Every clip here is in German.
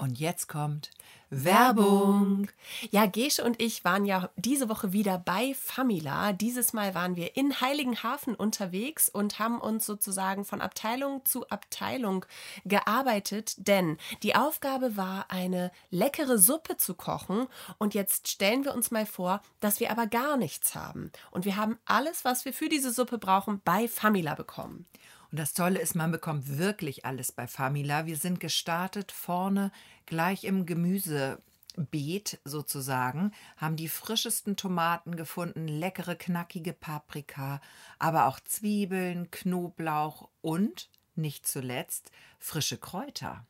Und jetzt kommt Werbung. Ja, Gesche und ich waren ja diese Woche wieder bei Famila. Dieses Mal waren wir in Heiligenhafen unterwegs und haben uns sozusagen von Abteilung zu Abteilung gearbeitet, denn die Aufgabe war, eine leckere Suppe zu kochen. Und jetzt stellen wir uns mal vor, dass wir aber gar nichts haben. Und wir haben alles, was wir für diese Suppe brauchen, bei Famila bekommen. Und das Tolle ist, man bekommt wirklich alles bei Famila. Wir sind gestartet vorne gleich im Gemüsebeet sozusagen, haben die frischesten Tomaten gefunden, leckere, knackige Paprika, aber auch Zwiebeln, Knoblauch und nicht zuletzt frische Kräuter.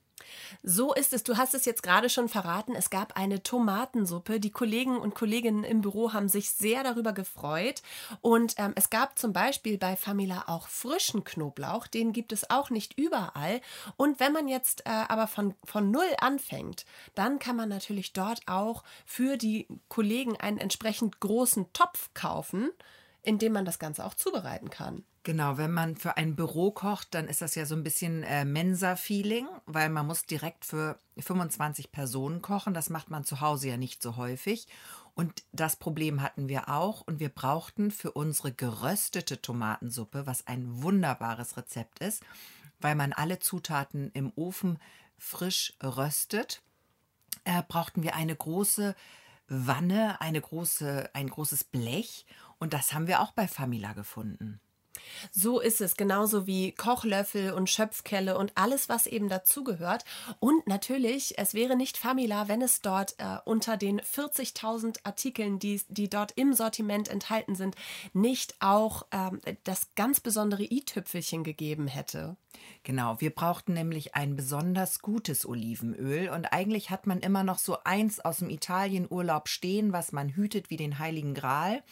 So ist es. Du hast es jetzt gerade schon verraten. Es gab eine Tomatensuppe. Die Kollegen und Kolleginnen im Büro haben sich sehr darüber gefreut. Und ähm, es gab zum Beispiel bei Famila auch frischen Knoblauch. Den gibt es auch nicht überall. Und wenn man jetzt äh, aber von, von Null anfängt, dann kann man natürlich dort auch für die Kollegen einen entsprechend großen Topf kaufen, in dem man das Ganze auch zubereiten kann. Genau, wenn man für ein Büro kocht, dann ist das ja so ein bisschen äh, Mensa-Feeling, weil man muss direkt für 25 Personen kochen. Das macht man zu Hause ja nicht so häufig. Und das Problem hatten wir auch und wir brauchten für unsere geröstete Tomatensuppe, was ein wunderbares Rezept ist, weil man alle Zutaten im Ofen frisch röstet, äh, brauchten wir eine große Wanne, eine große, ein großes Blech und das haben wir auch bei Famila gefunden. So ist es, genauso wie Kochlöffel und Schöpfkelle und alles, was eben dazugehört. Und natürlich, es wäre nicht Famila, wenn es dort äh, unter den 40.000 Artikeln, die, die dort im Sortiment enthalten sind, nicht auch ähm, das ganz besondere i-Tüpfelchen gegeben hätte. Genau, wir brauchten nämlich ein besonders gutes Olivenöl und eigentlich hat man immer noch so eins aus dem Italienurlaub stehen, was man hütet wie den Heiligen Gral.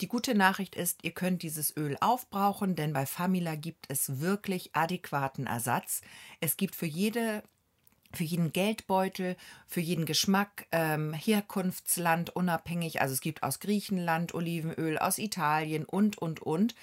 Die gute Nachricht ist, ihr könnt dieses Öl aufbrauchen, denn bei Famila gibt es wirklich adäquaten Ersatz. Es gibt für jede für jeden Geldbeutel, für jeden Geschmack, ähm, Herkunftsland unabhängig. Also es gibt aus Griechenland Olivenöl, aus Italien und, und, und.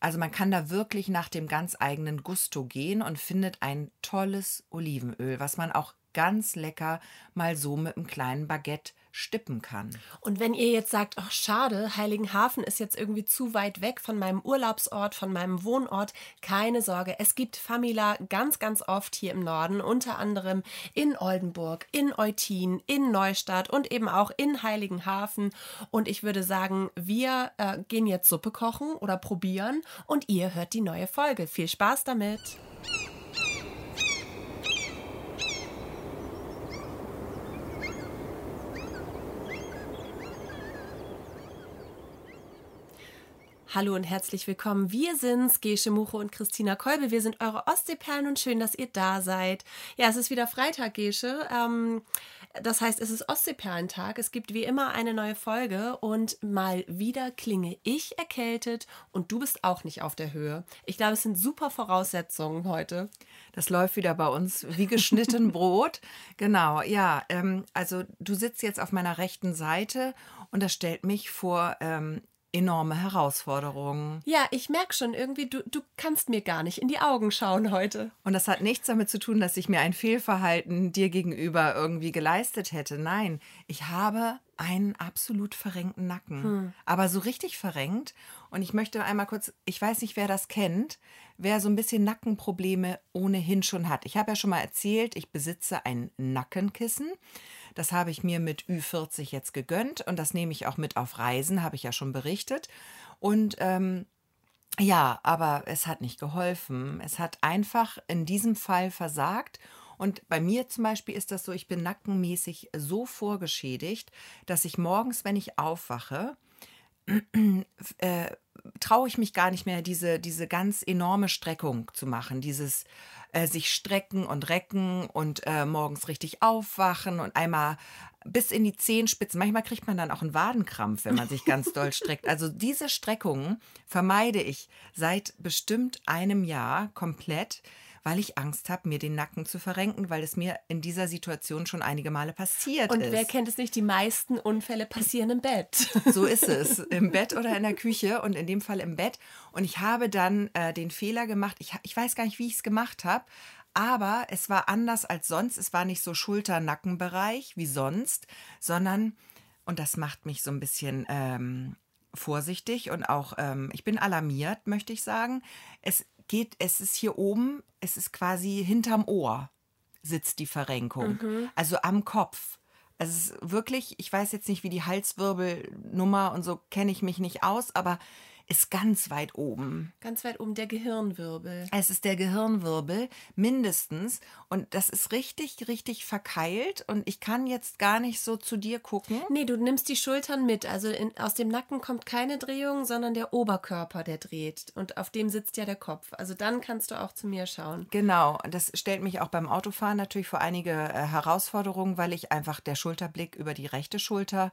Also man kann da wirklich nach dem ganz eigenen Gusto gehen und findet ein tolles Olivenöl, was man auch ganz lecker mal so mit einem kleinen Baguette stippen kann. Und wenn ihr jetzt sagt, ach schade, Heiligenhafen ist jetzt irgendwie zu weit weg von meinem Urlaubsort, von meinem Wohnort, keine Sorge, es gibt Famila ganz, ganz oft hier im Norden, unter anderem in Oldenburg, in Eutin, in Neustadt und eben auch in Heiligenhafen. Und ich würde sagen, wir äh, gehen jetzt Suppe kochen oder probieren und ihr hört die neue Folge. Viel Spaß damit! Hallo und herzlich willkommen. Wir sind's, Gesche Muche und Christina Kolbe. Wir sind eure Ostseeperlen und schön, dass ihr da seid. Ja, es ist wieder Freitag, Gesche. Ähm, das heißt, es ist Ostseeperlentag. Es gibt wie immer eine neue Folge und mal wieder klinge ich erkältet und du bist auch nicht auf der Höhe. Ich glaube, es sind super Voraussetzungen heute. Das läuft wieder bei uns wie geschnitten Brot. Genau, ja. Ähm, also du sitzt jetzt auf meiner rechten Seite und das stellt mich vor ähm, enorme Herausforderungen. Ja, ich merke schon irgendwie, du, du kannst mir gar nicht in die Augen schauen heute. Und das hat nichts damit zu tun, dass ich mir ein Fehlverhalten dir gegenüber irgendwie geleistet hätte. Nein, ich habe einen absolut verrenkten Nacken. Hm. Aber so richtig verrenkt. Und ich möchte einmal kurz, ich weiß nicht, wer das kennt, wer so ein bisschen Nackenprobleme ohnehin schon hat. Ich habe ja schon mal erzählt, ich besitze ein Nackenkissen. Das habe ich mir mit Ü40 jetzt gegönnt und das nehme ich auch mit auf Reisen, habe ich ja schon berichtet. Und ähm, ja, aber es hat nicht geholfen. Es hat einfach in diesem Fall versagt. Und bei mir zum Beispiel ist das so, ich bin nackenmäßig so vorgeschädigt, dass ich morgens, wenn ich aufwache, äh, traue ich mich gar nicht mehr, diese, diese ganz enorme Streckung zu machen. Dieses äh, sich strecken und recken und äh, morgens richtig aufwachen und einmal bis in die Zehenspitzen. Manchmal kriegt man dann auch einen Wadenkrampf, wenn man sich ganz doll streckt. Also diese Streckungen vermeide ich seit bestimmt einem Jahr komplett weil ich Angst habe, mir den Nacken zu verrenken, weil es mir in dieser Situation schon einige Male passiert Und ist. Und wer kennt es nicht? Die meisten Unfälle passieren im Bett. So ist es. Im Bett oder in der Küche und in dem Fall im Bett. Und ich habe dann äh, den Fehler gemacht, ich, ich weiß gar nicht, wie ich es gemacht habe, aber es war anders als sonst. Es war nicht so Schulter-Nackenbereich wie sonst, sondern, und das macht mich so ein bisschen ähm, vorsichtig und auch, ähm, ich bin alarmiert, möchte ich sagen. Es geht, es ist hier oben, es ist quasi hinterm Ohr sitzt die Verrenkung, also am Kopf. Also es ist wirklich, ich weiß jetzt nicht, wie die Halswirbelnummer und so kenne ich mich nicht aus, aber ist ganz weit oben. Ganz weit oben der Gehirnwirbel. Es ist der Gehirnwirbel mindestens und das ist richtig, richtig verkeilt und ich kann jetzt gar nicht so zu dir gucken. Nee, du nimmst die Schultern mit. Also in, aus dem Nacken kommt keine Drehung, sondern der Oberkörper, der dreht. Und auf dem sitzt ja der Kopf. Also dann kannst du auch zu mir schauen. Genau, das stellt mich auch beim Autofahren natürlich vor einige äh, Herausforderungen, weil ich einfach der Schulterblick über die rechte Schulter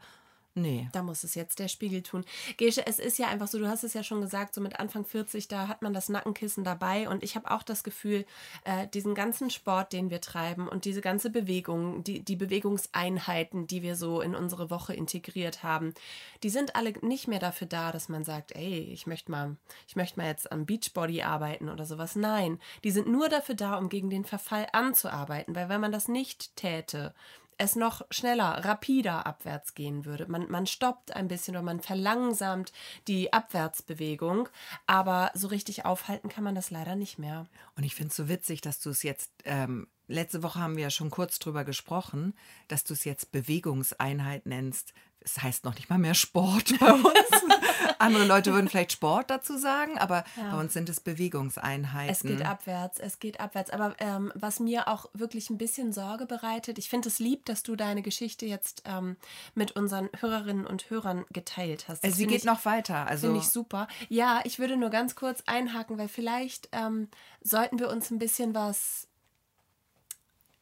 Nee. Da muss es jetzt der Spiegel tun. Gesche, es ist ja einfach so, du hast es ja schon gesagt, so mit Anfang 40, da hat man das Nackenkissen dabei. Und ich habe auch das Gefühl, äh, diesen ganzen Sport, den wir treiben und diese ganze Bewegung, die, die Bewegungseinheiten, die wir so in unsere Woche integriert haben, die sind alle nicht mehr dafür da, dass man sagt, ey, ich möchte mal, ich möchte mal jetzt am Beachbody arbeiten oder sowas. Nein, die sind nur dafür da, um gegen den Verfall anzuarbeiten. Weil wenn man das nicht täte, es noch schneller, rapider abwärts gehen würde. Man, man stoppt ein bisschen oder man verlangsamt die Abwärtsbewegung, aber so richtig aufhalten kann man das leider nicht mehr. Und ich finde es so witzig, dass du es jetzt, ähm, letzte Woche haben wir ja schon kurz drüber gesprochen, dass du es jetzt Bewegungseinheit nennst. Es heißt noch nicht mal mehr Sport bei uns. Andere Leute würden vielleicht Sport dazu sagen, aber ja. bei uns sind es Bewegungseinheiten. Es geht abwärts, es geht abwärts. Aber ähm, was mir auch wirklich ein bisschen Sorge bereitet, ich finde es lieb, dass du deine Geschichte jetzt ähm, mit unseren Hörerinnen und Hörern geteilt hast. Das Sie geht ich, noch weiter. Also finde ich super. Ja, ich würde nur ganz kurz einhaken, weil vielleicht ähm, sollten wir uns ein bisschen was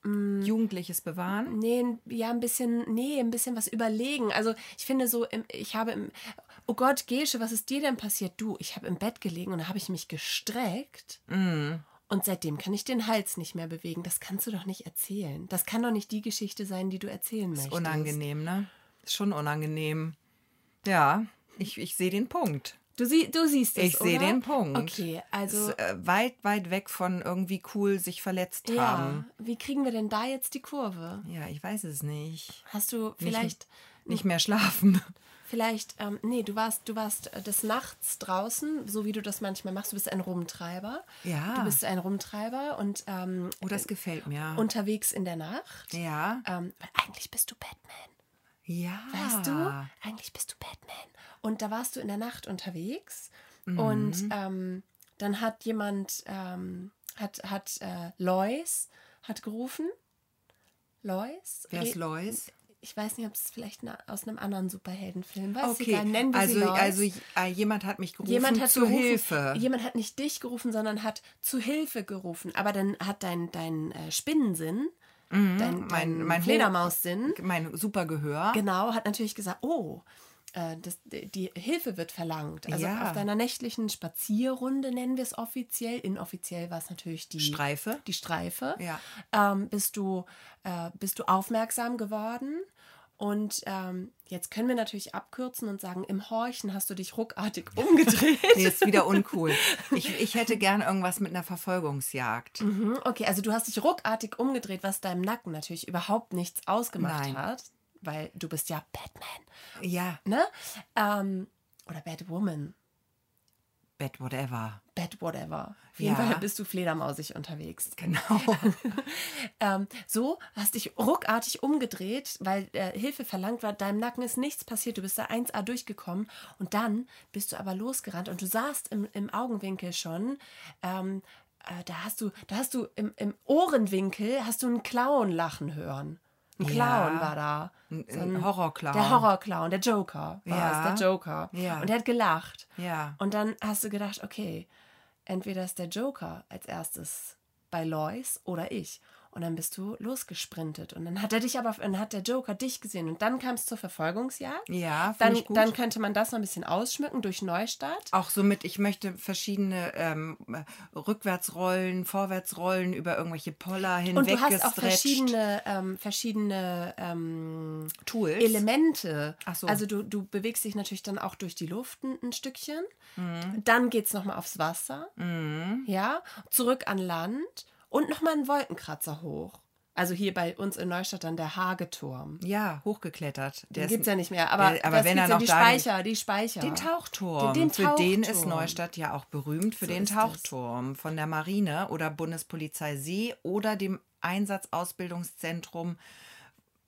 Mm. Jugendliches bewahren? Nee, ja, ein bisschen, nee, ein bisschen was überlegen. Also ich finde so, ich habe im, oh Gott, Gesche, was ist dir denn passiert? Du, ich habe im Bett gelegen und da habe ich mich gestreckt. Mm. Und seitdem kann ich den Hals nicht mehr bewegen. Das kannst du doch nicht erzählen. Das kann doch nicht die Geschichte sein, die du erzählen möchtest. Ist unangenehm, ne? Ist schon unangenehm. Ja, ich, ich sehe den Punkt. Du, sie, du siehst es, Ich sehe den Punkt. Okay, also... Ist, äh, weit, weit weg von irgendwie cool sich verletzt ja. haben. Wie kriegen wir denn da jetzt die Kurve? Ja, ich weiß es nicht. Hast du vielleicht... Nicht, nicht mehr schlafen. Vielleicht, ähm, nee, du warst, du warst äh, des Nachts draußen, so wie du das manchmal machst. Du bist ein Rumtreiber. Ja. Du bist ein Rumtreiber und ähm, oh, das gefällt mir. Unterwegs in der Nacht. Ja. Ähm, eigentlich bist du Batman. Ja. Weißt du? Eigentlich bist du Batman. Und da warst du in der Nacht unterwegs mhm. und ähm, dann hat jemand, ähm, hat, hat äh, Lois hat gerufen. Lois? Wer ist Lois? Ich weiß nicht, ob es vielleicht aus einem anderen Superheldenfilm war. Okay, nennen wir also, sie Lois. also äh, jemand hat mich gerufen jemand hat zu gerufen, Hilfe. Jemand hat nicht dich gerufen, sondern hat zu Hilfe gerufen. Aber dann hat dein, dein äh, Spinnensinn Mhm, dein, dein mein, mein Fledermaussinn. Mein super Gehör. Genau, hat natürlich gesagt, oh, das, die Hilfe wird verlangt. Also ja. auf deiner nächtlichen Spazierrunde nennen wir es offiziell. Inoffiziell war es natürlich die Streife. Die Streife. Ja. Ähm, bist, du, äh, bist du aufmerksam geworden und ähm, jetzt können wir natürlich abkürzen und sagen, im Horchen hast du dich ruckartig umgedreht. nee, ist wieder uncool. Ich, ich hätte gern irgendwas mit einer Verfolgungsjagd. Mhm, okay, also du hast dich ruckartig umgedreht, was deinem Nacken natürlich überhaupt nichts ausgemacht Nein. hat. Weil du bist ja Batman. Ja. Ne? Ähm, oder Batwoman. Bad whatever. Bad whatever. Auf jeden Ja. Fall bist du fledermausig unterwegs. Genau. Ähm, so hast dich ruckartig umgedreht, weil äh, Hilfe verlangt war. Deinem Nacken ist nichts passiert. Du bist da 1A durchgekommen. Und dann bist du aber losgerannt und du sahst im, im Augenwinkel schon, ähm, äh, da hast du, da hast du im, im Ohrenwinkel hast du einen Clown lachen hören. Ein Clown Ja. war da. Ein, So ein Horrorclown. Der Horrorclown, der Joker war Ja. es, der Joker. Ja. Und der hat gelacht. Ja. Und dann hast du gedacht, okay, entweder ist der Joker als erstes bei Lois oder ich. Und dann bist du losgesprintet. Und dann hat er dich aber, dann hat der Joker dich gesehen. Und dann kam es zur Verfolgungsjagd. Ja, Dann, ich gut. dann könnte man das noch ein bisschen ausschmücken durch Neustart. auch somit, ich möchte verschiedene ähm, Rückwärtsrollen, Vorwärtsrollen über irgendwelche Poller Und hinweg du hast auch verschiedene, ähm, verschiedene ähm, Tools. Elemente. Ach so. Also du, du bewegst dich natürlich dann auch durch die Luft ein, ein Stückchen. Mhm. Dann geht es nochmal aufs Wasser. Ja, zurück an Land. Und nochmal einen Wolkenkratzer hoch. Also hier bei uns in Neustadt dann der Hageturm. Ja, hochgeklettert. Den gibt es ja nicht mehr. Aber, Der- aber das wenn er noch die Speicher, die Speicher. Den Tauchturm. Den- den Für den ist Tauchturm. Neustadt ja auch berühmt, für So den. Tauchturm von der Marine oder Bundespolizei See oder dem Einsatzausbildungszentrum.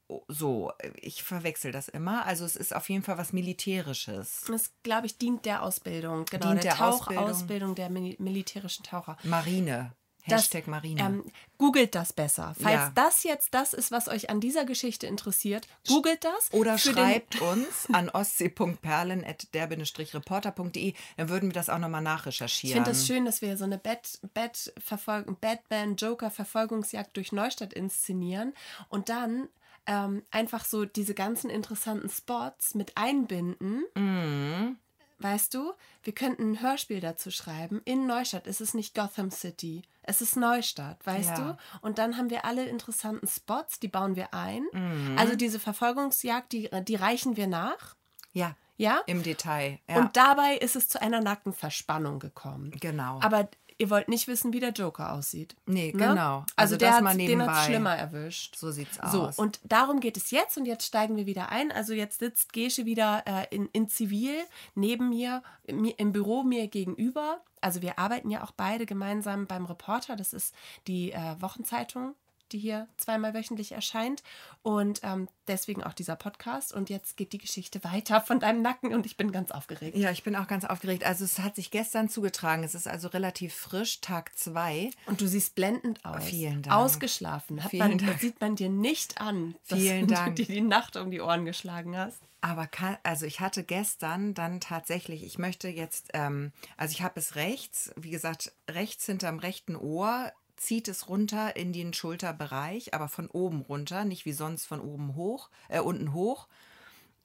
Oh, So, ich verwechsel das immer. Also es ist auf jeden Fall was Militärisches. Das, glaube ich, dient der Ausbildung. Genau, Dient der, der Ausbildung. Tauchausbildung der mili- militärischen Taucher. Marine. Das, Hashtag Marine. Ähm, googelt das besser. Falls Ja. das jetzt das ist, was euch an dieser Geschichte interessiert, googelt das. Oder schreibt uns an ostsee.perlen.derbindestrichreporter.de, dann würden wir das auch nochmal Ich nachrecherchieren. finde das schön, dass wir so eine Bat- Bat- Verfolgung- Batman-Joker-Verfolgungsjagd durch Neustadt inszenieren und dann ähm, einfach so diese ganzen interessanten Spots mit einbinden. Mhm. Weißt du, wir könnten ein Hörspiel dazu schreiben. In Neustadt ist es nicht Gotham City, es ist Neustadt, weißt Ja. du? Und dann haben wir alle interessanten Spots, die bauen wir ein. Mhm. Also diese Verfolgungsjagd, die, die reichen wir nach. Ja, Ja? im Detail. Ja, Und dabei ist es zu einer Nackenverspannung gekommen. genau. Aber ihr wollt nicht wissen, wie der Joker aussieht. Nee, ne? genau. Also, Also der mal den hat schlimmer erwischt. so sieht's So, aus. und darum geht es jetzt und jetzt steigen wir wieder ein. Also jetzt sitzt Gesche wieder äh, in, in Zivil neben mir, mir, im Büro mir gegenüber. Also wir arbeiten ja auch beide gemeinsam beim Reporter. Das ist die äh, Wochenzeitung, die hier zweimal wöchentlich erscheint. Und ähm, deswegen auch dieser Podcast. Und jetzt geht die Geschichte weiter von deinem Nacken und ich bin ganz aufgeregt. ja, ich bin auch ganz aufgeregt. Also es hat sich gestern zugetragen. Es ist also relativ frisch, Tag zwei. Und du siehst blendend aus. Vielen Dank. Ausgeschlafen. Hat Vielen man, Dank. Das sieht man dir nicht an, dass Vielen du Dank. dir die Nacht um die Ohren geschlagen hast. Aber kann, also ich hatte gestern dann tatsächlich, ich möchte jetzt, ähm, also ich habe es rechts, wie gesagt, rechts hinterm rechten Ohr zieht es runter in den Schulterbereich, aber von oben runter, nicht wie sonst von oben hoch, äh, unten hoch.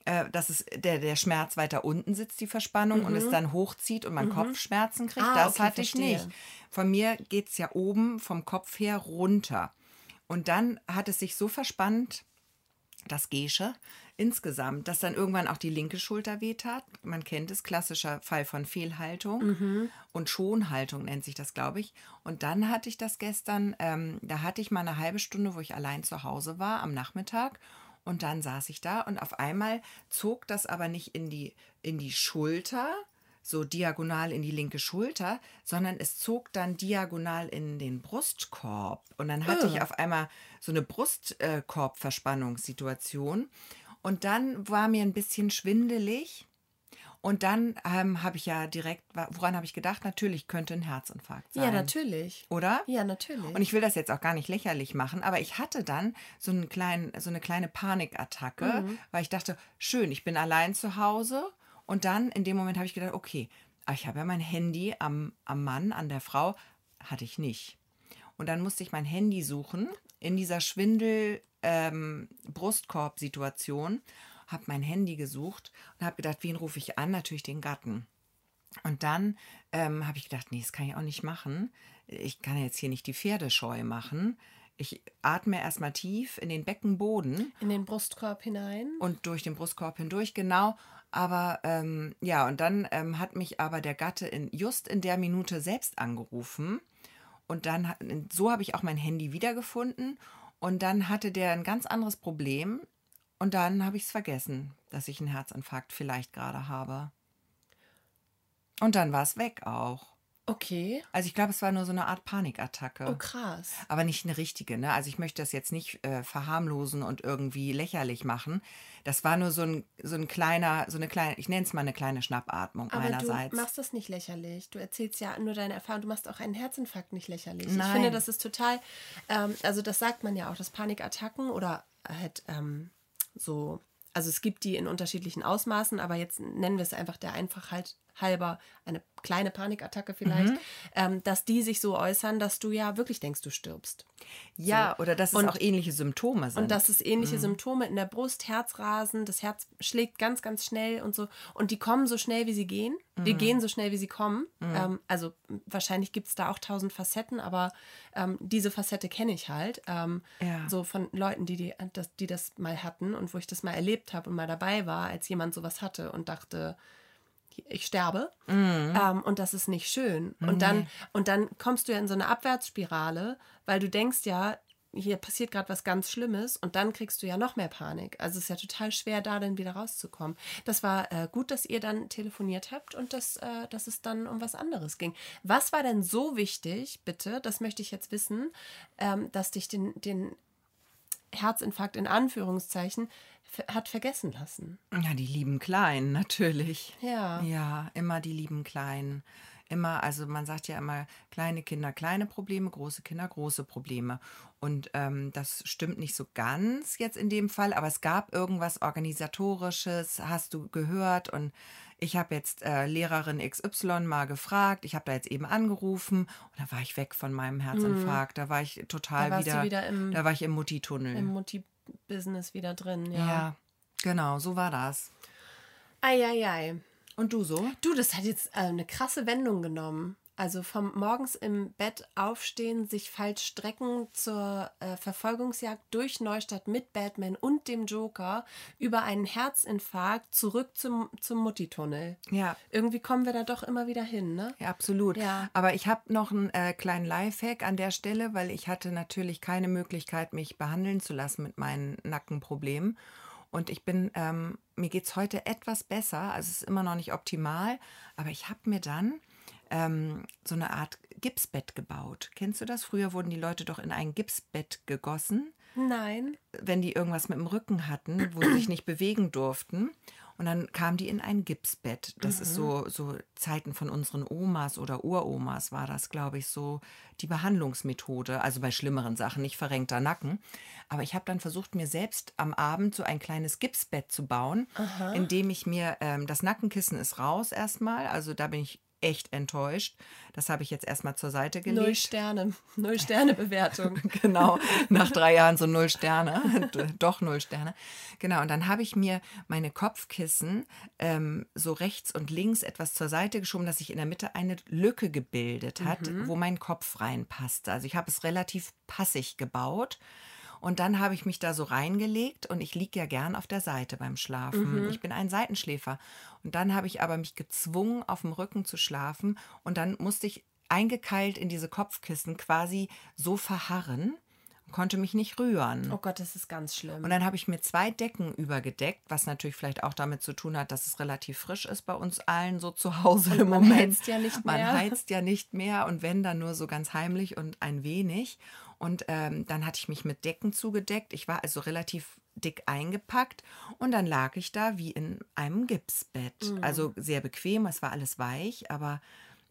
Äh, dass es der, der Schmerz weiter unten sitzt, die Verspannung, und es dann hochzieht und man Kopfschmerzen kriegt. Ah, das okay, hatte ich verstehe. nicht. Von mir geht es ja oben vom Kopf her runter. Und dann hat es sich so verspannt, das Gesche insgesamt, dass dann irgendwann auch die linke Schulter wehtat. Man kennt es, klassischer Fall von Fehlhaltung Mhm. und Schonhaltung nennt sich das, glaube ich. Und dann hatte ich das gestern, ähm, da hatte ich mal eine halbe Stunde, wo ich allein zu Hause war am Nachmittag. Und dann saß ich da und auf einmal zog das aber nicht in die, in die Schulter, so diagonal in die linke Schulter, sondern es zog dann diagonal in den Brustkorb. Und dann hatte Oh. ich auf einmal so eine Brustkorbverspannungssituation. Und dann war mir ein bisschen schwindelig. Und dann ähm, habe ich ja direkt, woran habe ich gedacht? Natürlich könnte ein Herzinfarkt sein. Ja, natürlich. Oder? Ja, natürlich. Und ich will das jetzt auch gar nicht lächerlich machen, aber ich hatte dann so, einen kleinen, so eine kleine Panikattacke, Mhm. weil ich dachte, schön, ich bin allein zu Hause. Und dann in dem Moment habe ich gedacht, okay, aber ich habe ja mein Handy am, am Mann, an der Frau, hatte ich nicht. Und dann musste ich mein Handy suchen in dieser Schwindel-Brustkorb-Situation, habe mein Handy gesucht und habe gedacht, wen rufe ich an? Natürlich den Gatten. Und dann ähm, habe ich gedacht, nee, das kann ich auch nicht machen. Ich kann jetzt hier nicht die Pferdescheu machen. Ich atme erstmal tief in den Beckenboden in den Brustkorb hinein. und durch den Brustkorb hindurch, genau. Aber ähm, ja, und dann ähm, hat mich aber der Gatte in, just in der Minute selbst angerufen. Und dann, so habe ich auch mein Handy wiedergefunden. Und dann hatte der ein ganz anderes Problem. Und dann habe ich es vergessen, dass ich einen Herzinfarkt vielleicht gerade habe. Und dann war es weg auch. Okay. Also ich glaube, es war nur so eine Art Panikattacke. Oh, krass. Aber nicht eine richtige, ne? Also ich möchte das jetzt nicht äh, verharmlosen und irgendwie lächerlich machen. Das war nur so ein, so ein kleiner, so eine kleine, ich nenne es mal eine kleine Schnappatmung Aber meinerseits. du machst das nicht lächerlich. Du erzählst ja nur deine Erfahrung. Du machst auch einen Herzinfarkt nicht lächerlich. Ich Nein. finde, das ist total, ähm, also das sagt man ja auch, dass Panikattacken oder halt ähm, so, also es gibt die in unterschiedlichen Ausmaßen, aber jetzt nennen wir es einfach der Einfachheit halber eine kleine Panikattacke vielleicht, Mhm. ähm, dass die sich so äußern, dass du ja wirklich denkst, du stirbst. ja, oder dass es Und- auch ähnliche Symptome sind. Und dass es ähnliche Mhm. Symptome in der Brust, Herzrasen, das Herz schlägt ganz, ganz schnell und so. Und die kommen so schnell, wie sie gehen. Die Mhm. gehen so schnell, wie sie kommen. Ähm, also wahrscheinlich gibt es da auch tausend Facetten, aber ähm, diese Facette kenne ich halt. Ähm, Ja. So von Leuten, die, die, das, die das mal hatten und wo ich das mal erlebt habe und mal dabei war, als jemand sowas hatte und dachte, ich sterbe ähm, und das ist nicht schön. Und dann, und dann kommst du ja in so eine Abwärtsspirale, weil du denkst ja, hier passiert gerade was ganz Schlimmes und dann kriegst du ja noch mehr Panik. Also es ist ja total schwer, da dann wieder rauszukommen. Das war äh, gut, dass ihr dann telefoniert habt und dass, äh, dass es dann um was anderes ging. Was war denn so wichtig, bitte, das möchte ich jetzt wissen, ähm, dass dich den, den Herzinfarkt in Anführungszeichen hat vergessen lassen? Ja, die lieben Kleinen, natürlich. Ja. Ja, immer die lieben Kleinen. Immer, also man sagt ja immer, kleine Kinder kleine Probleme, große Kinder große Probleme. Und ähm, das stimmt nicht so ganz jetzt in dem Fall, aber es gab irgendwas Organisatorisches, hast du gehört. Und ich habe jetzt äh, Lehrerin XY mal gefragt. Ich habe da jetzt eben angerufen und da war ich weg von meinem Herzinfarkt. Da war ich total Da wieder, wieder im- da war ich im Mutti-Tunnel. Im Mutti-Business wieder drin, ja. ja. genau, so war das. Eieiei. Und du so? Du, das hat jetzt äh, eine krasse Wendung genommen. Also vom morgens im Bett aufstehen, sich falsch strecken zur äh, Verfolgungsjagd durch Neustadt mit Batman und dem Joker über einen Herzinfarkt zurück zum, zum Mutti-Tunnel. Ja, Irgendwie kommen wir da doch immer wieder hin, ne? Ja, absolut. Ja. Aber ich habe noch einen äh, kleinen Lifehack an der Stelle, weil ich hatte natürlich keine Möglichkeit, mich behandeln zu lassen mit meinen Nackenproblemen. Und ich bin, ähm, mir geht es heute etwas besser. Also es ist immer noch nicht optimal, aber ich habe mir dann ähm, so eine Art Gipsbett gebaut. Kennst du das? Früher wurden die Leute doch in ein Gipsbett gegossen Nein. wenn die irgendwas mit dem Rücken hatten, wo sie sich nicht bewegen durften. Und dann kamen die in ein Gipsbett. Das ist so, so Zeiten von unseren Omas oder Uromas war das, glaube ich, so die Behandlungsmethode. Also bei schlimmeren Sachen, nicht verrenkter Nacken. Aber ich habe dann versucht, mir selbst am Abend so ein kleines Gipsbett zu bauen, indem ich mir, ähm, das Nackenkissen ist raus erstmal. Also da bin ich echt enttäuscht. Das habe ich jetzt erstmal zur Seite gelegt. Null Sterne. Null Sterne Bewertung. Genau, nach drei Jahren so null Sterne, doch null Sterne. Genau, und dann habe ich mir meine Kopfkissen ähm, so rechts und links etwas zur Seite geschoben, dass sich in der Mitte eine Lücke gebildet hat, wo mein Kopf reinpasste. Also ich habe es relativ passig gebaut. Und dann habe ich mich da so reingelegt und ich liege ja gern auf der Seite beim Schlafen. Ich bin ein Seitenschläfer. Und dann habe ich aber mich gezwungen, auf dem Rücken zu schlafen. Und dann musste ich eingekeilt in diese Kopfkissen quasi so verharren und konnte mich nicht rühren. Oh Gott, das ist ganz schlimm. Und dann habe ich mir zwei Decken übergedeckt, was natürlich vielleicht auch damit zu tun hat, dass es relativ frisch ist bei uns allen so zu Hause im man Moment. heizt ja nicht Man mehr. heizt ja nicht mehr und wenn dann nur so ganz heimlich und ein wenig. Und ähm, dann hatte ich mich mit Decken zugedeckt. Ich war also relativ dick eingepackt und dann lag ich da wie in einem Gipsbett. Mhm. Also sehr bequem, es war alles weich, aber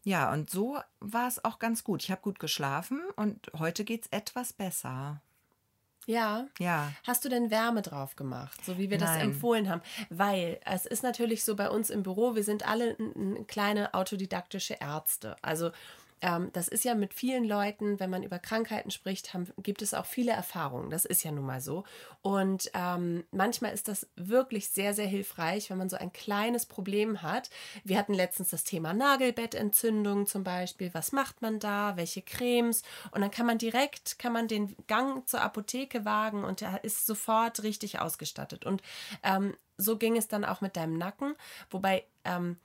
ja, und so war es auch ganz gut. Ich habe gut geschlafen und heute geht es etwas besser. ja. Ja. Hast du denn Wärme drauf gemacht, so wie wir das Nein. empfohlen haben? Weil es ist natürlich so bei uns im Büro, wir sind alle kleine autodidaktische Ärzte. Also ähm, das ist ja mit vielen Leuten, wenn man über Krankheiten spricht, haben, gibt es auch viele Erfahrungen. Das ist ja nun mal so. Und ähm, manchmal ist das wirklich sehr, sehr hilfreich, wenn man so ein kleines Problem hat. Wir hatten letztens das Thema Nagelbettentzündung zum Beispiel. Was macht man da? Welche Cremes? Und dann kann man direkt, kann man den Gang zur Apotheke wagen und er ist sofort richtig ausgestattet. Und ähm, so ging es dann auch mit deinem Nacken, wobei ähm,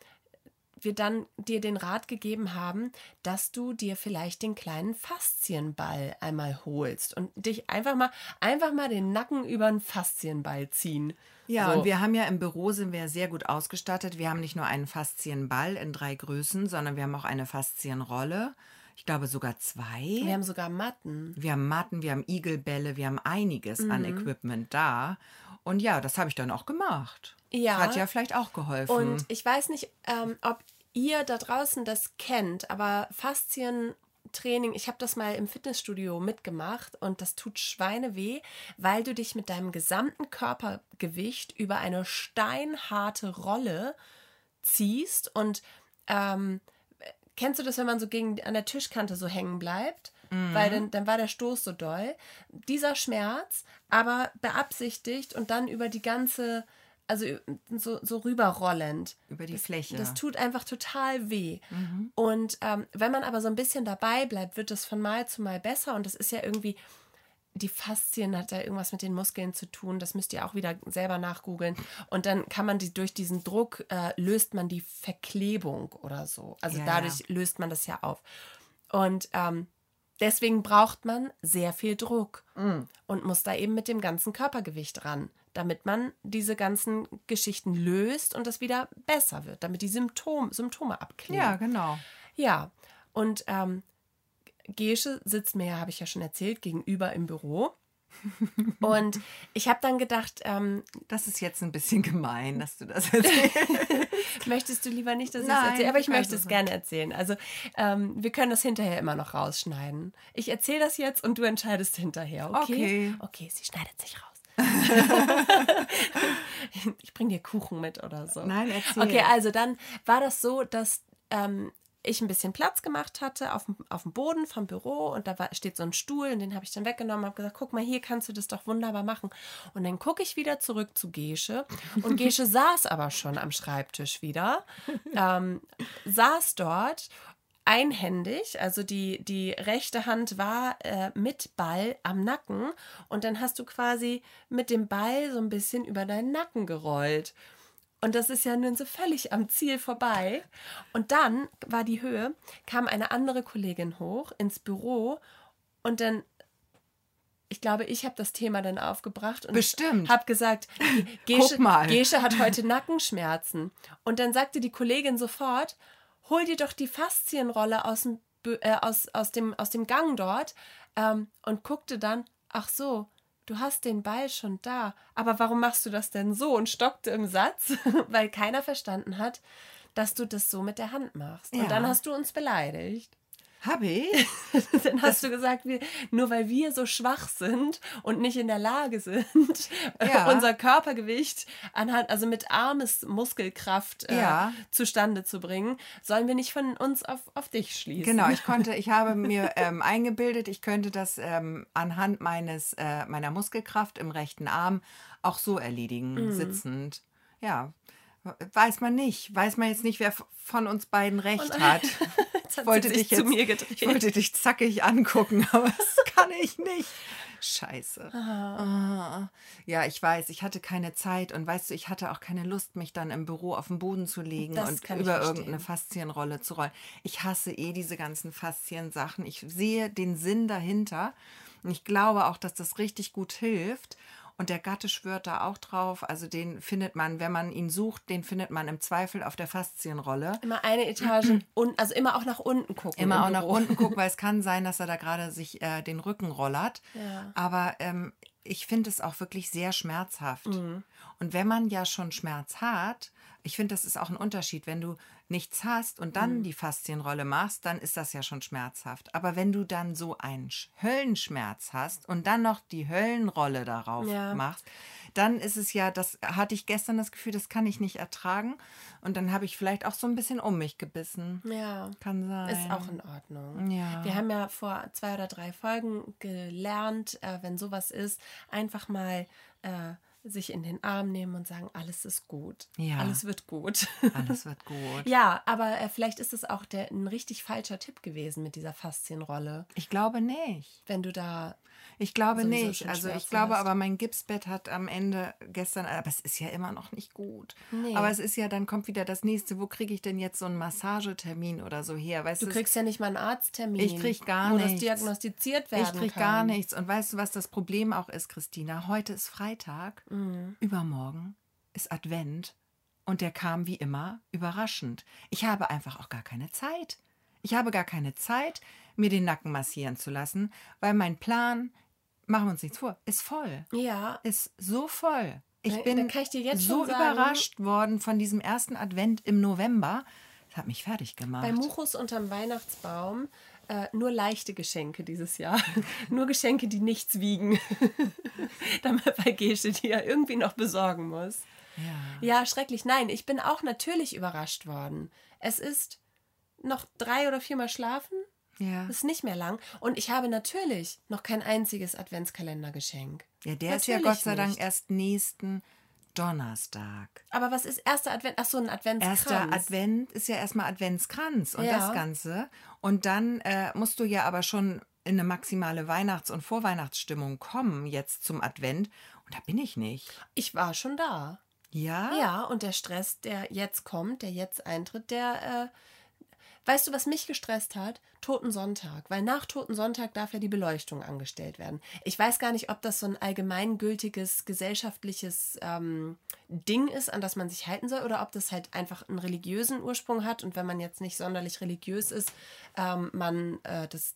wir dann dir den Rat gegeben haben, dass du dir vielleicht den kleinen Faszienball einmal holst und dich einfach mal, einfach mal den Nacken über einen Faszienball ziehen. Ja, So. und wir haben ja im Büro sind wir sehr gut ausgestattet. Wir haben nicht nur einen Faszienball in drei Größen, sondern wir haben auch eine Faszienrolle. Ich glaube sogar zwei. Wir haben sogar Matten. Wir haben Matten, wir haben Igelbälle, wir haben einiges Mhm. an Equipment da. Und ja, das habe ich dann auch gemacht. Ja. Hat ja vielleicht auch geholfen. Und ich weiß nicht, ähm, ob ihr da draußen das kennt, aber Faszientraining, ich habe das mal im Fitnessstudio mitgemacht und das tut Schweineweh, weil du dich mit deinem gesamten Körpergewicht über eine steinharte Rolle ziehst und ähm, kennst du das, wenn man so gegen an der Tischkante so hängen bleibt? Weil dann, dann war der Stoß so doll. Dieser Schmerz, aber beabsichtigt und dann über die ganze, also so, so rüberrollend. Über die Fläche. Das tut einfach total weh. Und ähm, wenn man aber so ein bisschen dabei bleibt, wird es von Mal zu Mal besser. Und das ist ja irgendwie, die Faszien hat da irgendwas mit den Muskeln zu tun. Das müsst ihr auch wieder selber nachgoogeln. Und dann kann man die durch diesen Druck äh, löst man die Verklebung oder so. Also Ja, dadurch ja. löst man das ja auf. Und ähm, deswegen braucht man sehr viel Druck und muss da eben mit dem ganzen Körpergewicht ran, damit man diese ganzen Geschichten löst und das wieder besser wird, damit die Symptom, Symptome abklingen. Ja, genau. Ja, und ähm, Gesche sitzt mir, habe ich ja schon erzählt, gegenüber im Büro. Und ich habe dann gedacht, ähm, Das ist jetzt ein bisschen gemein, dass du das erzählst. möchtest du lieber nicht, dass ich es erzähle? Aber ich möchte es gerne erzählen. Also ähm, wir können das hinterher immer noch rausschneiden. Ich erzähle das jetzt und du entscheidest hinterher, okay? Okay. Okay, sie schneidet sich raus. ich bringe dir Kuchen mit oder so. Nein, erzähl. Okay, also dann war das so, dass ähm, ich ein bisschen Platz gemacht hatte auf dem, auf dem Boden vom Büro und da war, steht so ein Stuhl und den habe ich dann weggenommen und habe gesagt, guck mal, hier kannst du das doch wunderbar machen. Und dann gucke ich wieder zurück zu Gesche und Gesche saß aber schon am Schreibtisch wieder, ähm, saß dort einhändig, also die, die rechte Hand war äh, mit Ball am Nacken und dann hast du quasi mit dem Ball so ein bisschen über deinen Nacken gerollt. Und das ist ja nun so völlig am Ziel vorbei. Und dann war die Höhe, kam eine andere Kollegin hoch ins Büro und dann, ich glaube, ich habe das Thema dann aufgebracht und Bestimmt. habe gesagt, Gesche, Guck mal. Gesche hat heute Nackenschmerzen. Und dann sagte die Kollegin sofort, hol dir doch die Faszienrolle aus dem, äh, aus, aus dem, aus dem Gang dort ähm, und guckte dann, ach so, du hast den Ball schon da, aber warum machst du das denn so? Und stockte im Satz, weil keiner verstanden hat, dass du das so mit der Hand machst. Ja. Und dann hast du uns beleidigt. Habe ich? Dann hast du gesagt, wir, nur weil wir so schwach sind und nicht in der Lage sind, Ja. unser Körpergewicht anhand, also mit armes Muskelkraft äh, Ja. zustande zu bringen, sollen wir nicht von uns auf, auf dich schließen. Genau, ich konnte, ich habe mir ähm, eingebildet, ich könnte das ähm, anhand meines äh, meiner Muskelkraft im rechten Arm auch so erledigen, Mhm. sitzend. Ja, weiß man nicht, weiß man jetzt nicht, wer von uns beiden recht hat. Jetzt hat wollte sie sich dich zu jetzt, mir gedreht. ich wollte dich zackig angucken, aber das kann ich nicht. Scheiße. Ah. Ja, ich weiß, ich hatte keine Zeit und weißt du, ich hatte auch keine Lust, mich dann im Büro auf den Boden zu legen Das und ich über irgendeine Faszienrolle zu rollen. Ich hasse eh diese ganzen Fasziensachen. Ich sehe den Sinn dahinter und ich glaube auch, dass das richtig gut hilft. Und der Gatte schwört da auch drauf. Also den findet man, wenn man ihn sucht, den findet man im Zweifel auf der Faszienrolle. Immer eine Etage und also immer auch nach unten gucken. Immer im auch nach unten gucken, weil es kann sein, dass er da gerade sich äh, den Rücken rollert. Ja. Aber ähm, ich finde es auch wirklich sehr schmerzhaft. Mhm. Und wenn man ja schon Schmerz hat, ich finde, das ist auch ein Unterschied. Wenn du nichts hast und dann Mhm. die Faszienrolle machst, dann ist das ja schon schmerzhaft. Aber wenn du dann so einen Sch- Höllenschmerz hast und dann noch die Höllenrolle darauf Ja. machst, dann ist es ja, das hatte ich gestern das Gefühl, das kann ich nicht ertragen. Und dann habe ich vielleicht auch so ein bisschen um mich gebissen. Ja. Kann sein. Ist auch in Ordnung. Ja. Wir haben ja vor zwei oder drei Folgen gelernt, äh, wenn sowas ist, einfach mal äh, sich in den Arm nehmen und sagen, alles ist gut. Ja. Alles wird gut. Alles wird gut. ja, aber äh, vielleicht ist es auch der, ein richtig falscher Tipp gewesen mit dieser Faszienrolle. Ich glaube nicht. Wenn du da. Ich glaube nicht. Also ich glaube aber, mein Gipsbett hat am Ende gestern, aber es ist ja immer noch nicht gut. Nee. Aber es ist ja, dann kommt wieder das nächste, wo kriege ich denn jetzt so einen Massagetermin oder so her? Weißt Du kriegst ja nicht mal einen Arzttermin. Ich krieg gar wo nichts. das diagnostiziert ich werden kriege kann. gar nichts. Und weißt du, was das Problem auch ist, Christina? Heute ist Freitag, Mhm. übermorgen ist Advent und der kam wie immer überraschend. Ich habe einfach auch gar keine Zeit. Ich habe gar keine Zeit, mir den Nacken massieren zu lassen, weil mein Plan, machen wir uns nichts vor, ist voll. Ja, ist so voll. Ich bin ich so überrascht worden von diesem ersten Advent im November. Das hat mich fertig gemacht. Bei Muchus unterm Weihnachtsbaum äh, nur leichte Geschenke dieses Jahr. nur Geschenke, die nichts wiegen. Damit bei Gesche, die ja irgendwie noch besorgen muss. ja. Ja, schrecklich. Nein, ich bin auch natürlich überrascht worden. Es ist noch drei oder viermal schlafen. Ja. Das ist nicht mehr lang. Und ich habe natürlich noch kein einziges Adventskalendergeschenk. ja, der ist ja Natürlich Gott sei Dank nicht. erst nächsten Donnerstag. Aber was ist erster Advent? Ach so, ein Adventskranz. Erster Advent ist ja erstmal Adventskranz und Ja. das Ganze. Und dann äh, musst du ja aber schon in eine maximale Weihnachts- und Vorweihnachtsstimmung kommen jetzt zum Advent. Und da bin ich nicht. Ich war schon da. Ja? Ja, und der Stress, der jetzt kommt, der jetzt eintritt, der, äh, weißt du, was mich gestresst hat? Totensonntag, weil nach Totensonntag darf ja die Beleuchtung angestellt werden. Ich weiß gar nicht, ob das so ein allgemeingültiges gesellschaftliches ähm, Ding ist, an das man sich halten soll, oder ob das halt einfach einen religiösen Ursprung hat und wenn man jetzt nicht sonderlich religiös ist, ähm, man äh, das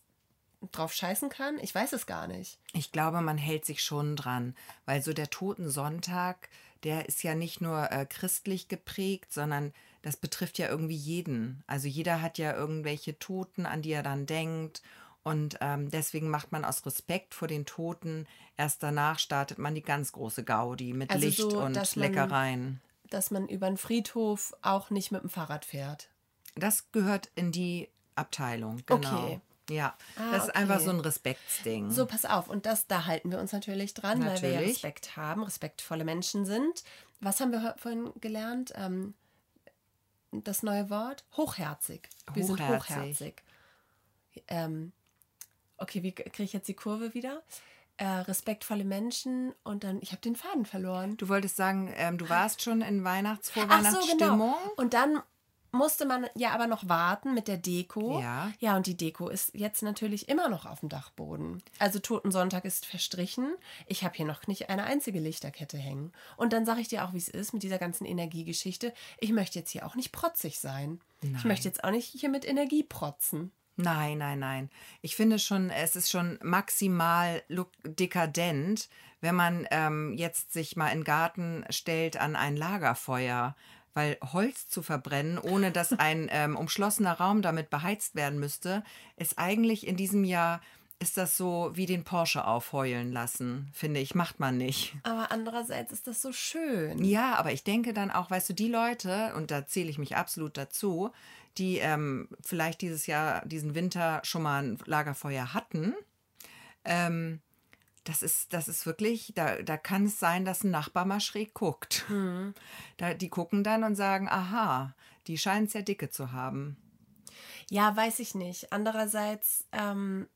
drauf scheißen kann. Ich weiß es gar nicht. Ich glaube, man hält sich schon dran, weil so der Totensonntag, der ist ja nicht nur äh, christlich geprägt, sondern das betrifft ja irgendwie jeden. Also jeder hat ja irgendwelche Toten, an die er dann denkt. Und ähm, deswegen macht man aus Respekt vor den Toten, erst danach startet man die ganz große Gaudi mit Also Licht so, und dass man- Leckereien. Dass man über den Friedhof auch nicht mit dem Fahrrad fährt. Das gehört in die Abteilung, genau. Okay. Ja, Ah, das ist einfach okay. so ein Respektsding. So, pass auf. Und das, da halten wir uns natürlich dran, weil wir ja Natürlich. Respekt haben, respektvolle Menschen sind. Was haben wir vorhin gelernt? Ähm, das neue Wort? Hochherzig. Wir sind Hochherzig. hochherzig. Ähm, okay, wie kriege ich jetzt die Kurve wieder? Äh, respektvolle Menschen und dann, ich habe den Faden verloren. Du wolltest sagen, ähm, du warst schon in Weihnachts-, Ach so, genau. Und dann musste man ja aber noch warten mit der Deko. Ja. Ja, und die Deko ist jetzt natürlich immer noch auf dem Dachboden. Also Totensonntag ist verstrichen. Ich habe hier noch nicht eine einzige Lichterkette hängen. Und dann sage ich dir auch, wie es ist mit dieser ganzen Energiegeschichte. Ich möchte jetzt hier auch nicht protzig sein. Ich Nein. möchte jetzt auch nicht hier mit Energie protzen. Nein, nein, nein. Ich finde schon, es ist schon maximal dekadent, wenn man ähm, jetzt sich mal in den Garten stellt an ein Lagerfeuer. Weil Holz zu verbrennen, ohne dass ein ähm, umschlossener Raum damit beheizt werden müsste, ist eigentlich in diesem Jahr, ist das so wie den Porsche aufheulen lassen, finde ich, macht man nicht. Aber andererseits ist das so schön. Ja, aber ich denke dann auch, weißt du, die Leute, und da zähle ich mich absolut dazu, die ähm, vielleicht dieses Jahr, diesen Winter schon mal ein Lagerfeuer hatten, ähm, das ist, das ist wirklich, da, da kann es sein, dass ein Nachbar mal schräg guckt. Da, die gucken dann und sagen, aha, die scheinen es ja dicke zu haben. Ja, weiß ich nicht. Andererseits, ähm,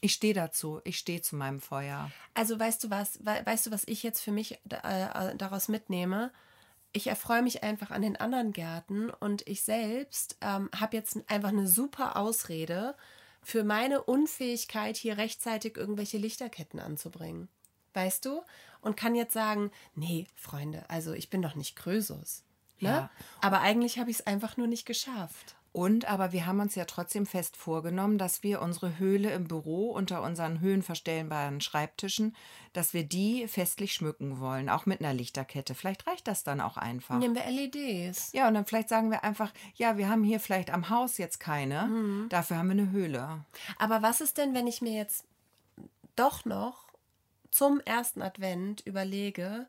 Ich stehe dazu, ich stehe zu meinem Feuer. Also weißt du was, we weißt du, was ich jetzt für mich äh, daraus mitnehme? Ich erfreue mich einfach an den anderen Gärten und ich selbst ähm, habe jetzt einfach eine super Ausrede für meine Unfähigkeit, hier rechtzeitig irgendwelche Lichterketten anzubringen. Weißt du? Und kann jetzt sagen, nee, Freunde, also ich bin doch nicht Krösus. Ne? Ja. Aber eigentlich habe ich es einfach nur nicht geschafft. Und aber wir haben uns ja trotzdem fest vorgenommen, dass wir unsere Höhle im Büro unter unseren höhenverstellbaren Schreibtischen, dass wir die festlich schmücken wollen, auch mit einer Lichterkette. Vielleicht reicht das dann auch einfach. Nehmen wir LEDs. Ja, und dann vielleicht sagen wir einfach, ja, wir haben hier vielleicht am Haus jetzt keine, Mhm. dafür haben wir eine Höhle. Aber was ist denn, wenn ich mir jetzt doch noch zum ersten Advent überlege,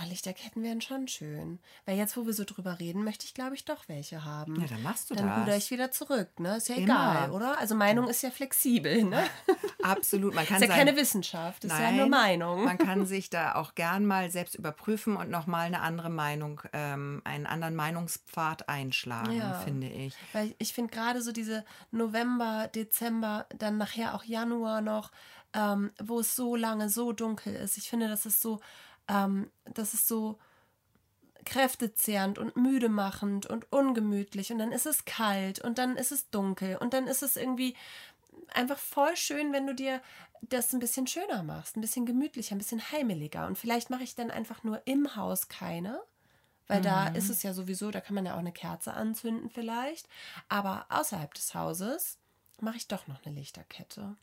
oh, Lichterketten wären schon schön. Weil jetzt, wo wir so drüber reden, möchte ich, glaube ich, doch welche haben. Ja, dann machst du Dann das. ruder ich wieder zurück, ne? Ist ja Immer. egal, oder? Also Meinung ist ja flexibel, ne? Absolut, man kann Ist ja sein- keine Wissenschaft, ist ja Nein, nur Meinung. Man kann sich da auch gern mal selbst überprüfen und nochmal eine andere Meinung, ähm, einen anderen Meinungspfad einschlagen, Ja. finde ich. Weil ich finde gerade so diese November, Dezember, dann nachher auch Januar noch, ähm, wo es so lange so dunkel ist. Ich finde, das ist so, ähm, das ist so kräftezehrend und müde machend und ungemütlich und dann ist es kalt und dann ist es dunkel und dann ist es irgendwie einfach voll schön, wenn du dir das ein bisschen schöner machst, ein bisschen gemütlicher, ein bisschen heimeliger. Und vielleicht mache ich dann einfach nur im Haus keine, weil da ist es ja sowieso, da kann man ja auch eine Kerze anzünden vielleicht, aber außerhalb des Hauses mache ich doch noch eine Lichterkette.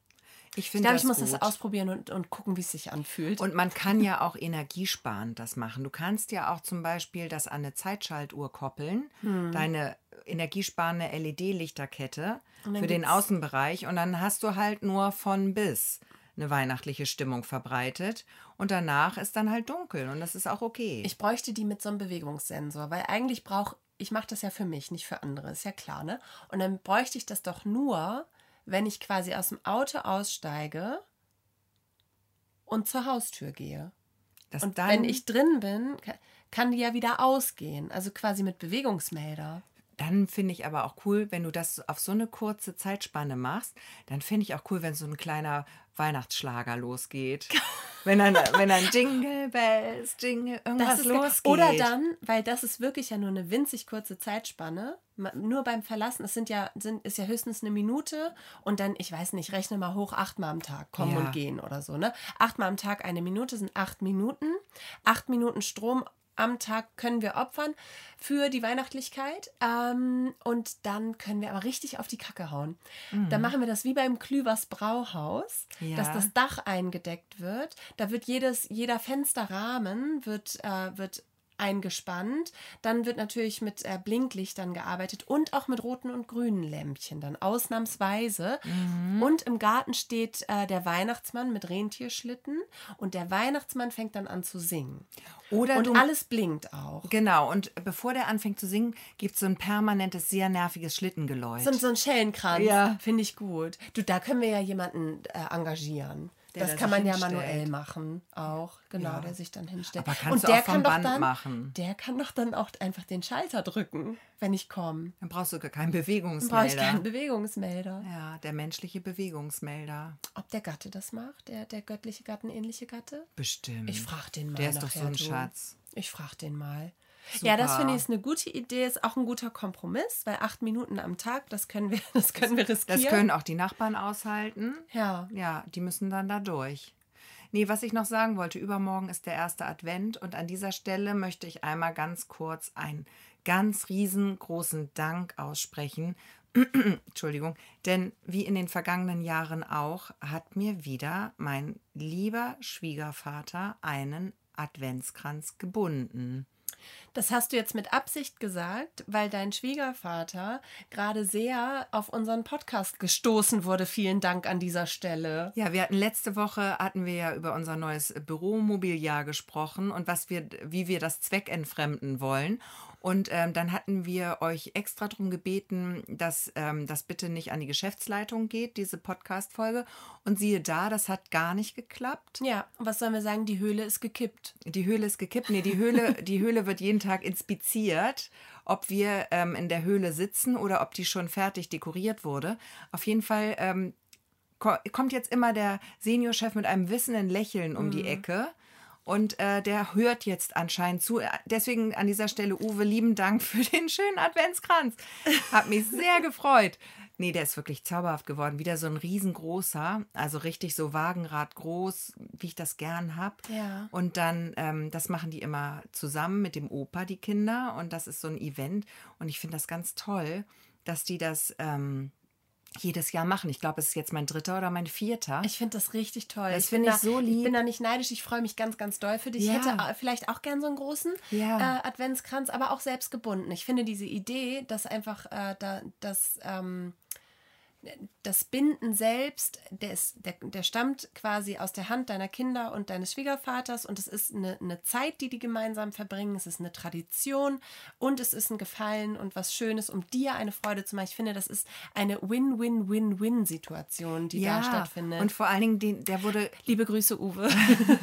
Ich Ich glaube, ich muss gut. das ausprobieren und, und gucken, wie es sich anfühlt. Und man kann ja auch energiesparend das machen. Du kannst ja auch zum Beispiel das an eine Zeitschaltuhr koppeln, Hm. deine energiesparende LED-Lichterkette für den Außenbereich und dann hast du halt nur von bis eine weihnachtliche Stimmung verbreitet und danach ist dann halt dunkel und das ist auch okay. Ich bräuchte die mit so einem Bewegungssensor, weil eigentlich brauche ich mache das ja für mich, nicht für andere, ist ja klar, ne? Und dann bräuchte ich das doch nur, wenn ich quasi aus dem Auto aussteige und zur Haustür gehe. das Und dann, wenn ich drin bin, ka- kann die ja wieder ausgehen, also quasi mit Bewegungsmelder. Dann finde ich aber auch cool, wenn du das auf so eine kurze Zeitspanne machst, dann finde ich auch cool, wenn so ein kleiner Weihnachtsschlager losgeht. wenn dann, wenn dann Jingle Bells, Jingle, irgendwas losgeht. Oder dann, weil das ist wirklich ja nur eine winzig kurze Zeitspanne, nur beim Verlassen, es sind ja, sind, ist ja höchstens eine Minute und dann, ich weiß nicht, rechne mal hoch, achtmal am Tag kommen ja. und gehen oder so, ne? Achtmal am Tag eine Minute sind acht Minuten. Acht Minuten Strom am Tag können wir opfern für die Weihnachtlichkeit. Ähm, und dann können wir aber richtig auf die Kacke hauen. Mhm. Dann machen wir das wie beim Klüvers Brauhaus, ja. dass das Dach eingedeckt wird. Da wird jedes, jeder Fensterrahmen wird, äh, wird eingespannt. Dann wird natürlich mit äh, Blinklichtern gearbeitet und auch mit roten und grünen Lämpchen, dann ausnahmsweise. Mhm. Und im Garten steht äh, der Weihnachtsmann mit Rentierschlitten und der Weihnachtsmann fängt dann an zu singen. Oder und du, alles blinkt auch. Genau, und bevor der anfängt zu singen, gibt es so ein permanentes, sehr nerviges Schlittengeläut. So, so ein Schellenkranz, ja. finde ich gut. Du, da können wir ja jemanden äh, engagieren das kann man ja manuell machen, auch genau, ja. der sich dann hinstellt. Aber kannst und der du auch vom Band dann, machen. Der kann doch dann auch einfach den Schalter drücken, wenn ich komme. Dann brauchst du gar keinen Bewegungsmelder. Dann brauche ich keinen Bewegungsmelder. Ja, der menschliche Bewegungsmelder. Ob der Gatte das macht, der, der göttliche Gattenähnliche Gatte? Bestimmt. Ich frage den mal. Der ist doch so ein du. Schatz. Ich frage den mal. Super. Ja, das finde ich ist eine gute Idee, ist auch ein guter Kompromiss, weil acht Minuten am Tag, das können wir, das können wir riskieren. Das können auch die Nachbarn aushalten. Ja. Ja, die müssen dann da durch. Nee, was ich noch sagen wollte, übermorgen ist der erste Advent und an dieser Stelle möchte ich einmal ganz kurz einen ganz riesengroßen Dank aussprechen. Entschuldigung, denn wie in den vergangenen Jahren auch, hat mir wieder mein lieber Schwiegervater einen Adventskranz gebunden. Das hast du jetzt mit Absicht gesagt, weil dein Schwiegervater gerade sehr auf unseren Podcast gestoßen wurde. Vielen Dank an dieser Stelle. Ja, wir hatten letzte Woche hatten wir ja über unser neues Büromobiliar gesprochen und was wir, wie wir das zweckentfremden wollen. Und ähm, dann hatten wir euch extra darum gebeten, dass ähm, das bitte nicht an die Geschäftsleitung geht, diese Podcast-Folge. Und siehe da, das hat gar nicht geklappt. Ja, was sollen wir sagen? Die Höhle ist gekippt. Die Höhle ist gekippt. Nee, die Höhle, die Höhle wird jeden Tag inspiziert, ob wir ähm, in der Höhle sitzen oder ob die schon fertig dekoriert wurde. Auf jeden Fall ähm, kommt jetzt immer der Seniorchef mit einem wissenden Lächeln um mhm. die Ecke und äh, der hört jetzt anscheinend zu. Deswegen an dieser Stelle, Uwe, lieben Dank für den schönen Adventskranz. Hat mich sehr gefreut. Nee, der ist wirklich zauberhaft geworden. Wieder so ein riesengroßer, also richtig so Wagenrad groß, wie ich das gern habe. Ja. Und dann, ähm, das machen die immer zusammen mit dem Opa, die Kinder. Und das ist so ein Event. Und ich finde das ganz toll, dass die das. Ähm, jedes Jahr machen. Ich glaube, es ist jetzt mein dritter oder mein vierter. Ich finde das richtig toll. Das finde ich so lieb. Ich bin da nicht neidisch. Ich freue mich ganz, ganz doll für dich. Ja. Ich hätte vielleicht auch gern so einen großen ja. äh, Adventskranz, aber auch selbst gebunden. Ich finde diese Idee, dass einfach äh, da, das ähm, das Binden selbst, der, ist, der, der stammt quasi aus der Hand deiner Kinder und deines Schwiegervaters und es ist eine, eine Zeit, die die gemeinsam verbringen. Es ist eine Tradition und es ist ein Gefallen und was Schönes, um dir eine Freude zu machen. Ich finde, das ist eine Win-Win-Win-Win-Situation, die ja, da stattfindet. Und vor allen Dingen, den, der wurde. Liebe Grüße, Uwe.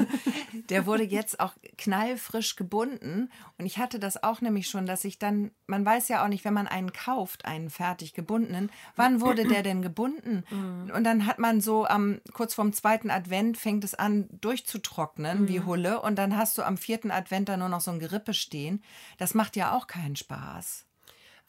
der wurde jetzt auch knallfrisch gebunden und ich hatte das auch nämlich schon, dass ich dann, man weiß ja auch nicht, wenn man einen kauft, einen fertig gebundenen, wann wurde der denn denn gebunden? Mhm. Und dann hat man so am kurz vorm zweiten Advent fängt es an durchzutrocknen mhm. wie Hulle und dann hast du am vierten Advent da nur noch so ein Gerippe stehen. Das macht ja auch keinen Spaß.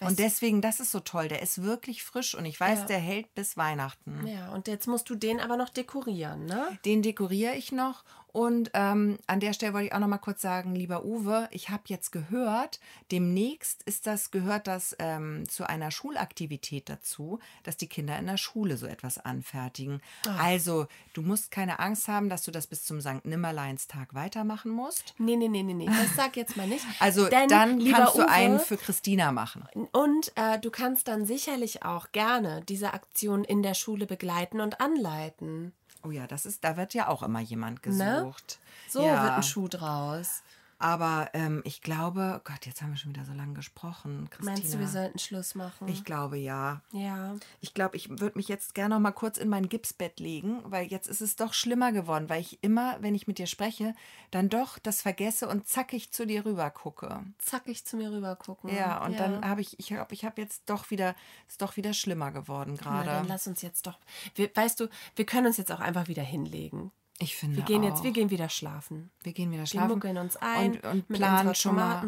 und deswegen, das ist so toll. Der ist wirklich frisch und ich weiß, ja. der hält bis Weihnachten. Ja, und jetzt musst du den aber noch dekorieren, ne? Den dekoriere ich noch und ähm, an der Stelle wollte ich auch noch mal kurz sagen, lieber Uwe, ich habe jetzt gehört, demnächst ist das, gehört das ähm, zu einer Schulaktivität dazu, dass die Kinder in der Schule so etwas anfertigen. Ach. Also, du musst keine Angst haben, dass du das bis zum St. Nimmerleinstag weitermachen musst. Nee, nee, nee, nee, nee. Das sag jetzt mal nicht. Also, Denn, dann kannst du Uwe, einen für Christina machen. Und äh, du kannst dann sicherlich auch gerne diese Aktion in der Schule begleiten und anleiten. Oh ja, das ist, da wird ja auch immer jemand ne? gesucht. Ne? So ja. wird ein Schuh draus. Aber ähm, ich glaube, Gott, jetzt haben wir schon wieder so lange gesprochen. Christina. Meinst du, wir sollten Schluss machen? Ich glaube ja. ja. Ich glaube, ich würde mich jetzt gerne noch mal kurz in mein Gipsbett legen, weil jetzt ist es doch schlimmer geworden, weil ich immer, wenn ich mit dir spreche, dann doch das vergesse und zackig zu dir rüber gucke. Zackig zu mir rüber gucken. Ja, und dann habe ich, ich glaube, ich habe jetzt doch wieder, ist doch wieder schlimmer geworden gerade. dann lass uns jetzt doch. Wir, weißt du, wir können uns jetzt auch einfach wieder hinlegen. Ich finde Wir gehen auch. jetzt, wir gehen wieder schlafen. Wir gehen wieder Wir schlafen. muckeln uns ein und, und planen schon mal.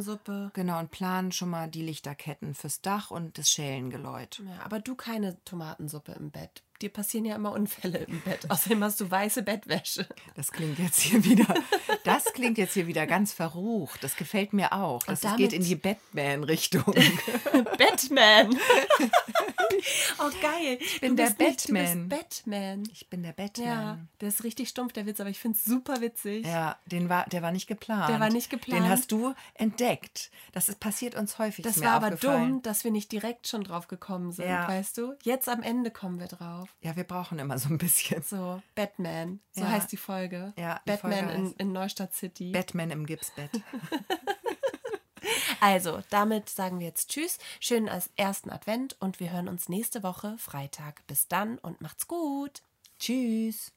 Genau, und planen schon mal die Lichterketten fürs Dach und das Schellengeläut. Ja, aber du keine Tomatensuppe im Bett. Dir passieren ja immer Unfälle im Bett. Außerdem hast du weiße Bettwäsche. Das klingt jetzt hier wieder, das klingt jetzt hier wieder ganz verrucht. Das gefällt mir auch. Das, geht in die Batman-Richtung. Batman. oh geil. Ich bin der Du bist Batman. Batman. Ich bin der Ja, Batman. der ist richtig stumpf, der Witz, aber ich finde es super witzig. Ja, den war, der war nicht geplant. Der war nicht geplant. Den hast du entdeckt. Das ist, passiert uns häufig. Das war aber dumm, dass wir nicht direkt schon drauf gekommen sind, Ja. weißt du? Jetzt am Ende kommen wir drauf. Ja, wir brauchen immer so ein bisschen. So, Batman. So Ja. heißt die Folge. Ja, die Batman Folge in, in Neustadt City. Batman im Gipsbett. also, damit sagen wir jetzt Tschüss. Schönen als ersten Advent und wir hören uns nächste Woche Freitag. Bis dann und macht's gut. Tschüss.